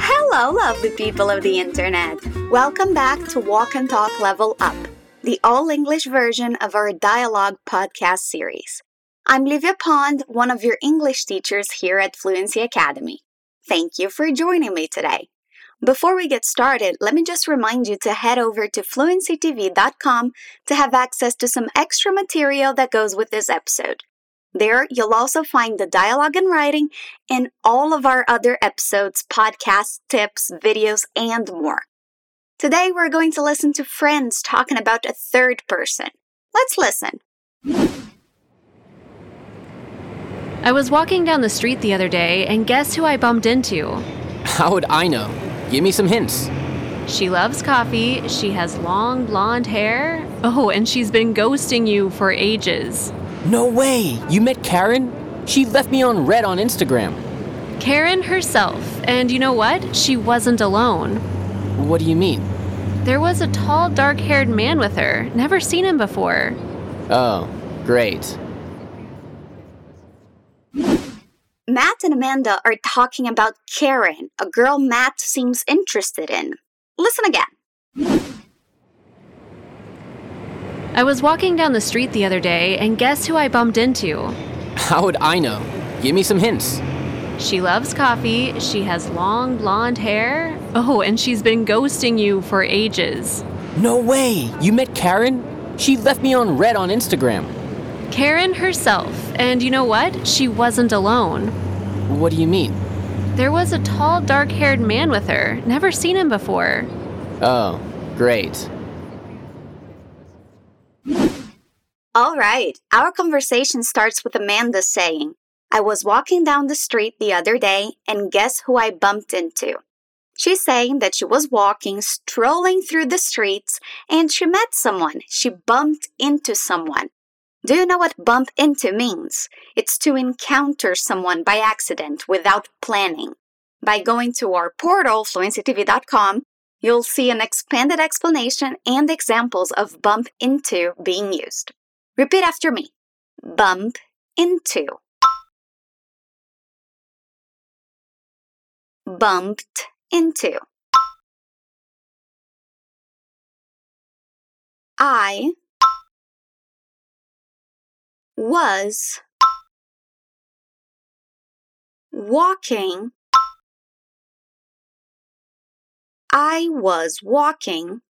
Hello, lovely people of the internet. Welcome back to Walk and Talk Level Up, the all English version of our dialogue podcast series. I'm Livia Pond, one of your English teachers here at Fluency Academy. Thank you for joining me today. Before we get started, let me just remind you to head over to fluencytv.com to have access to some extra material that goes with this episode. There, you'll also find the dialogue and writing and all of our other episodes, podcasts, tips, videos, and more. Today, we're going to listen to friends talking about a third person. Let's listen. I was walking down the street the other day, and guess who I bumped into? How would I know? Give me some hints. She loves coffee, she has long blonde hair. Oh, and she's been ghosting you for ages. No way! You met Karen? She left me on read on Instagram. Karen herself, and you know what? She wasn't alone. What do you mean? There was a tall, dark haired man with her. Never seen him before. Oh, great. Matt and Amanda are talking about Karen, a girl Matt seems interested in. Listen again. I was walking down the street the other day, and guess who I bumped into? How would I know? Give me some hints. She loves coffee, she has long blonde hair. Oh, and she's been ghosting you for ages. No way! You met Karen? She left me on read on Instagram. Karen herself, and you know what? She wasn't alone. What do you mean? There was a tall, dark haired man with her. Never seen him before. Oh, great. All right, our conversation starts with Amanda saying, I was walking down the street the other day, and guess who I bumped into? She's saying that she was walking, strolling through the streets, and she met someone. She bumped into someone. Do you know what bump into means? It's to encounter someone by accident without planning. By going to our portal, fluencytv.com, you'll see an expanded explanation and examples of bump into being used. Repeat after me. Bump into. Bumped into. I was walking. I was walking.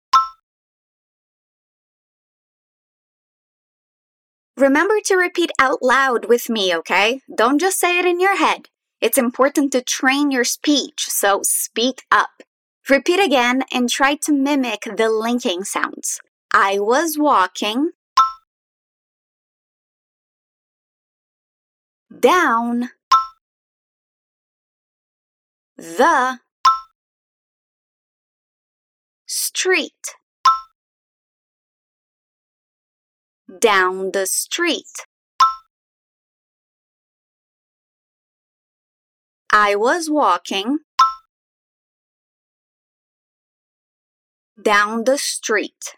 Remember to repeat out loud with me, okay? Don't just say it in your head. It's important to train your speech, so speak up. Repeat again and try to mimic the linking sounds. I was walking down the street. Down the street. I was walking down the street.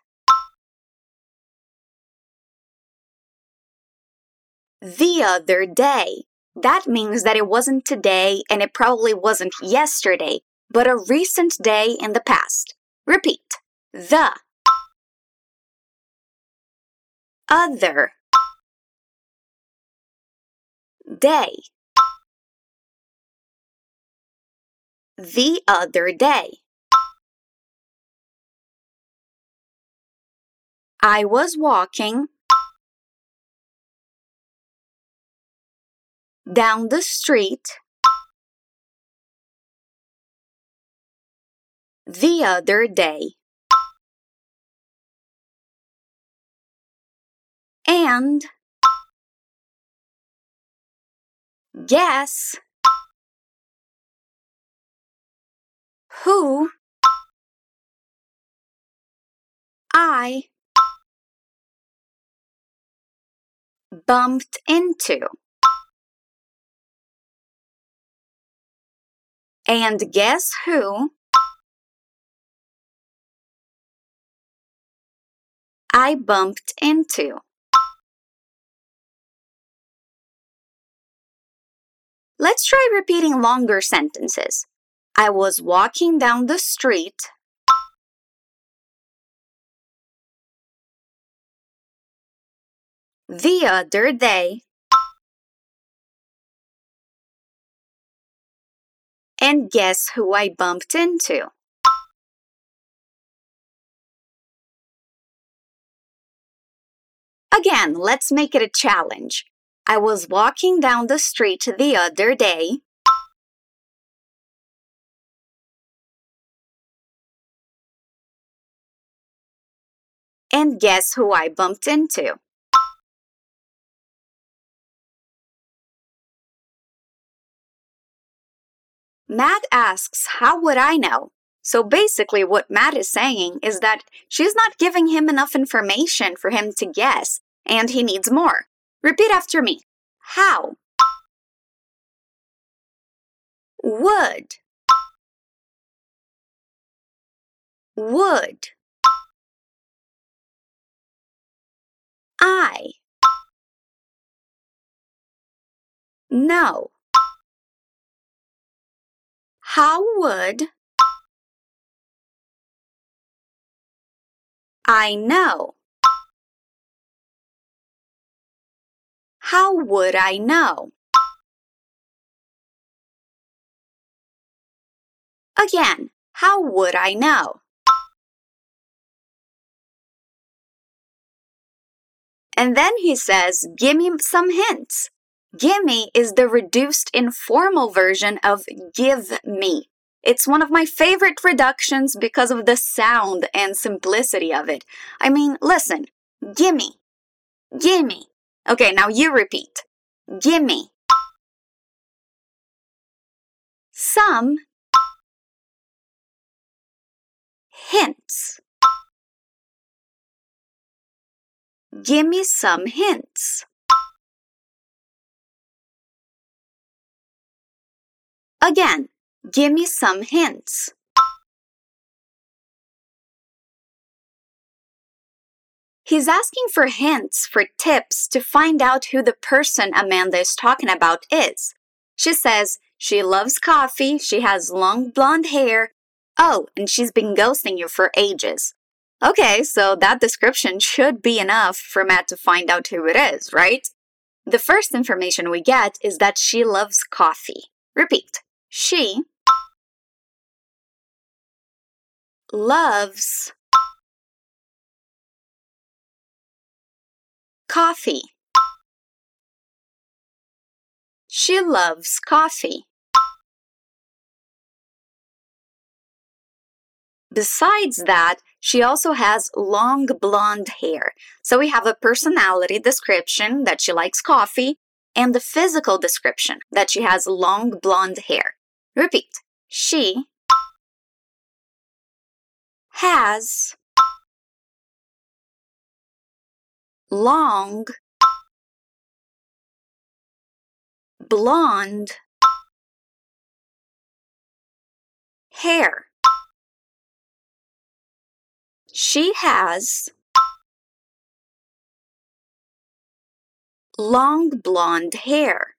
The other day. That means that it wasn't today and it probably wasn't yesterday, but a recent day in the past. Repeat. The. Other. Day. The other day. I was walking down the street the other day. And guess who I bumped into. And guess who I bumped into. Let's try repeating longer sentences. I was walking down the street. The other day. And guess who I bumped into? Again, let's make it a challenge. I was walking down the street the other day. And guess who I bumped into? Matt asks, How would I know? So basically, what Matt is saying is that she's not giving him enough information for him to guess, and he needs more. Repeat after me. How? Would. Would. I. No. How would I know? How would I know? Again, how would I know? And then he says, Give me some hints. Gimme is the reduced informal version of give me. It's one of my favorite reductions because of the sound and simplicity of it. I mean, listen, gimme, gimme. Okay, now you repeat. Gimme. Some hints. Gimme some hints. Again, give me some hints. He's asking for hints, for tips to find out who the person Amanda is talking about is. She says she loves coffee, she has long blonde hair. Oh, and she's been ghosting you for ages. Okay, so that description should be enough for Matt to find out who it is, right? The first information we get is that she loves coffee. Repeat. She loves coffee. She loves coffee. Besides that, she also has long blonde hair. So we have a personality description that she likes coffee and the physical description that she has long blonde hair. Repeat. She has long blonde hair. She has long blonde hair.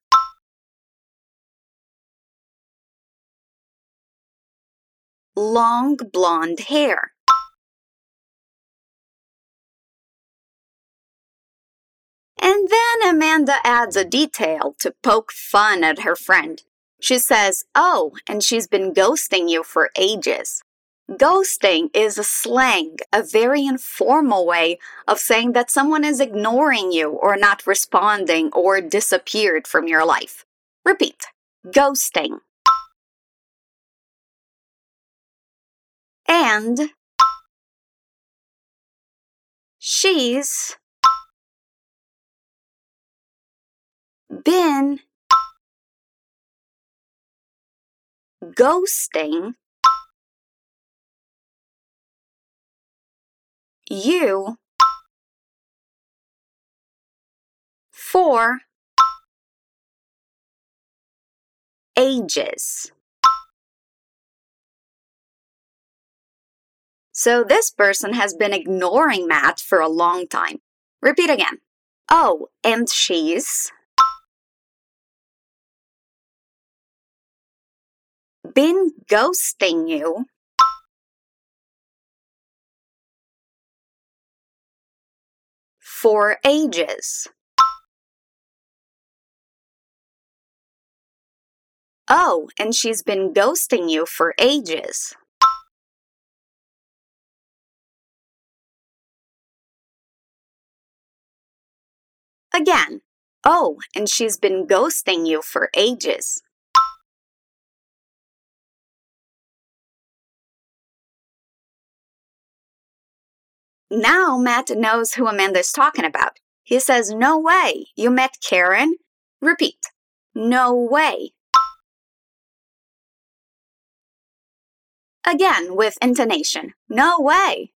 long blonde hair. And then Amanda adds a detail to poke fun at her friend. She says, Oh, and she's been ghosting you for ages. Ghosting is a slang, a very informal way of saying that someone is ignoring you or not responding or disappeared from your life. Repeat ghosting. and she's been ghosting you for ages. So this person has been ignoring Matt for a long time. Repeat again. Oh, and she's been ghosting you for ages. Oh, and she's been ghosting you for ages. Again, oh, and she's been ghosting you for ages. Now Matt knows who Amanda's talking about. He says, No way, you met Karen? Repeat, No way. Again, with intonation, No way.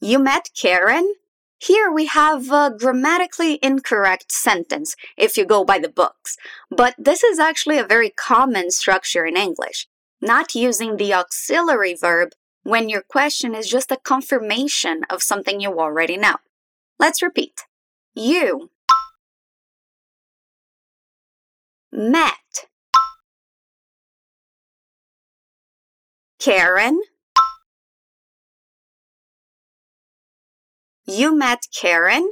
You met Karen? Here we have a grammatically incorrect sentence if you go by the books, but this is actually a very common structure in English, not using the auxiliary verb when your question is just a confirmation of something you already know. Let's repeat. You met Karen. You met Karen?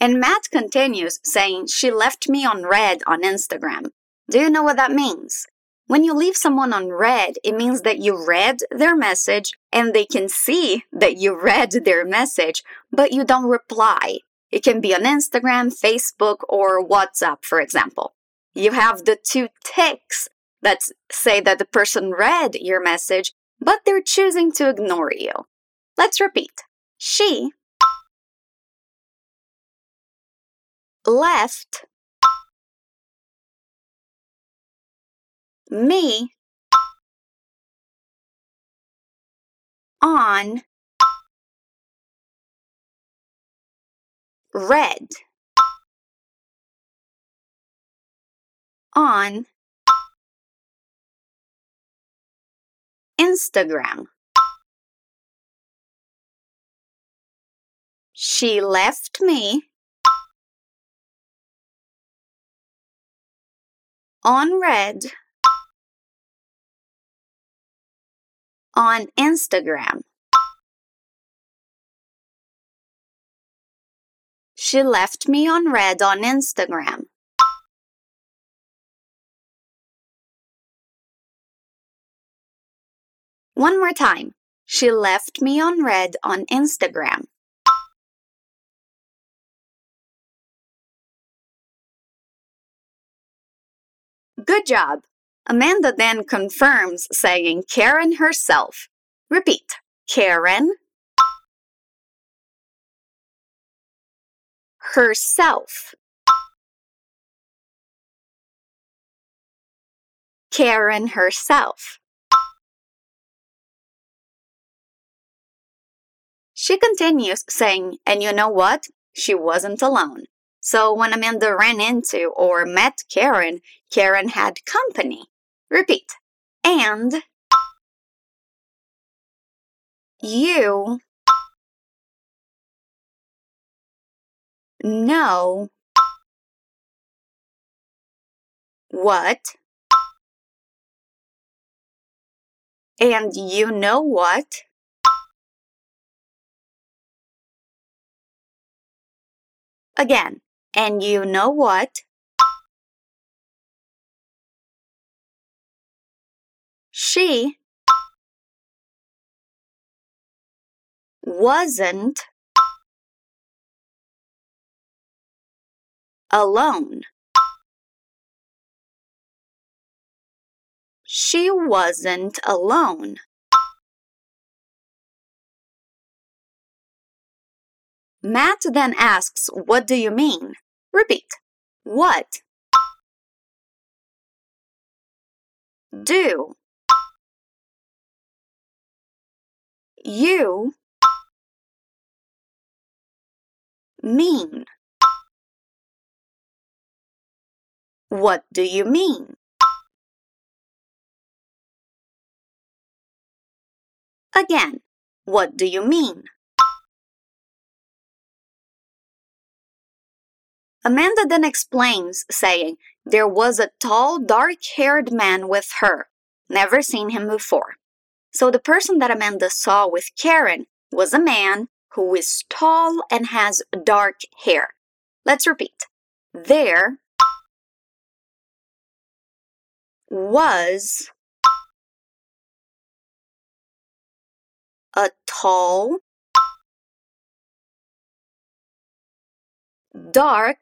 And Matt continues saying, She left me on read on Instagram. Do you know what that means? When you leave someone on read, it means that you read their message and they can see that you read their message, but you don't reply. It can be on Instagram, Facebook, or WhatsApp, for example. You have the two ticks that say that the person read your message, but they're choosing to ignore you. Let's repeat. She left me on read on Instagram. She left me on read on Instagram. She left me on read on Instagram. One more time. She left me on read on Instagram. Good job. Amanda then confirms, saying Karen herself. Repeat Karen herself. Karen herself. She continues saying, and you know what? She wasn't alone. So when Amanda ran into or met Karen, Karen had company. Repeat. And you know what and you know what again and you know what She wasn't alone. She wasn't alone. Matt then asks, What do you mean? Repeat. What? Do. You mean? What do you mean? Again, what do you mean? Amanda then explains, saying, There was a tall, dark haired man with her. Never seen him before. So the person that Amanda saw with Karen was a man who is tall and has dark hair. Let's repeat. There was a tall, dark,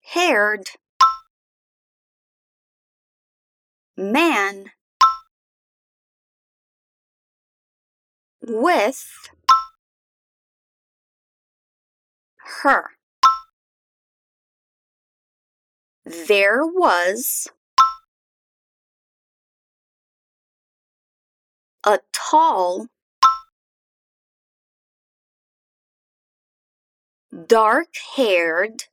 haired man with her. There was a tall, dark haired,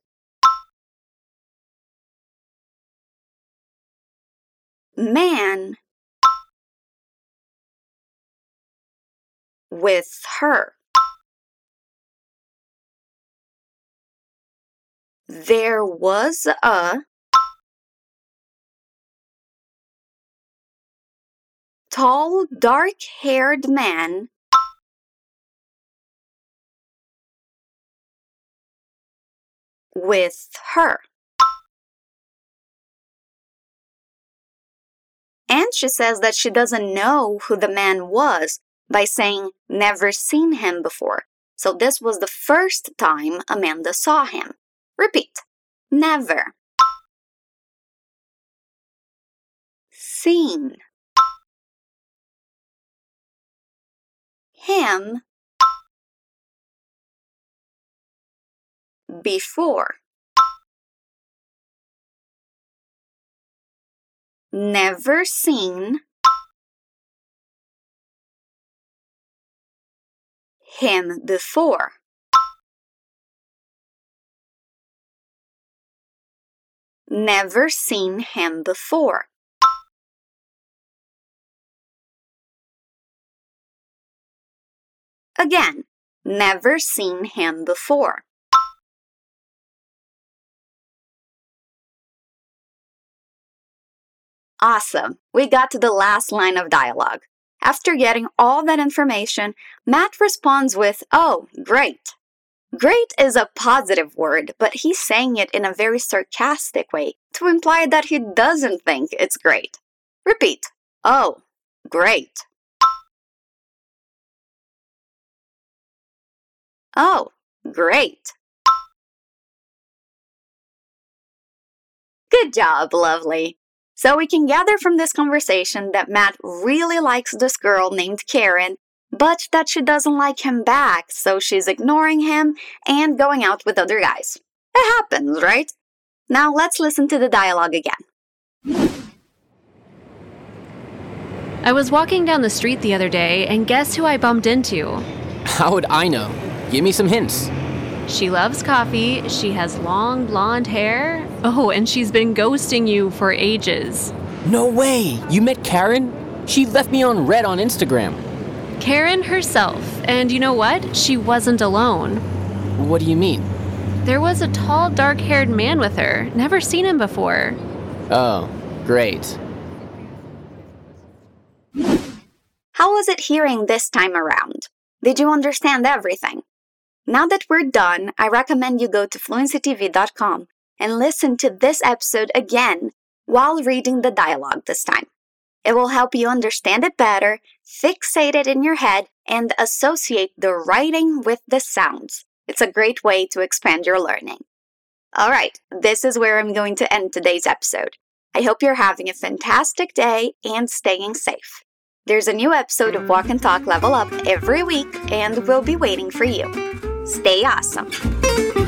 man with her. There was a tall, dark haired man with her. She says that she doesn't know who the man was by saying never seen him before. So this was the first time Amanda saw him. Repeat. Never. Seen. Him. Before. Never seen. Him before. Never seen him before. Again, never seen him before. Awesome. We got to the last line of dialogue. After getting all that information, Matt responds with, Oh, great. Great is a positive word, but he's saying it in a very sarcastic way to imply that he doesn't think it's great. Repeat. Oh, great. Oh, great. Good job, lovely. So we can gather from this conversation that Matt really likes this girl named Karen, but that she doesn't like him back, so she's ignoring him and going out with other guys. It happens, right? Now let's listen to the dialogue again. I was walking down the street the other day, and guess who I bumped into? How would I know? Give me some hints. She loves coffee, she has long blonde hair. Oh, and she's been ghosting you for ages. No way! You met Karen? She left me on read on Instagram. Karen herself. And you know what? She wasn't alone. What do you mean? There was a tall, dark haired man with her. Never seen him before. Oh, great. How was it hearing this time around? Did you understand everything? Now that we're done, I recommend you go to fluencytv.com and listen to this episode again while reading the dialogue this time. It will help you understand it better, fixate it in your head, and associate the writing with the sounds. It's a great way to expand your learning. All right, this is where I'm going to end today's episode. I hope you're having a fantastic day and staying safe. There's a new episode of Walk and Talk Level Up every week, and we'll be waiting for you. Stay awesome.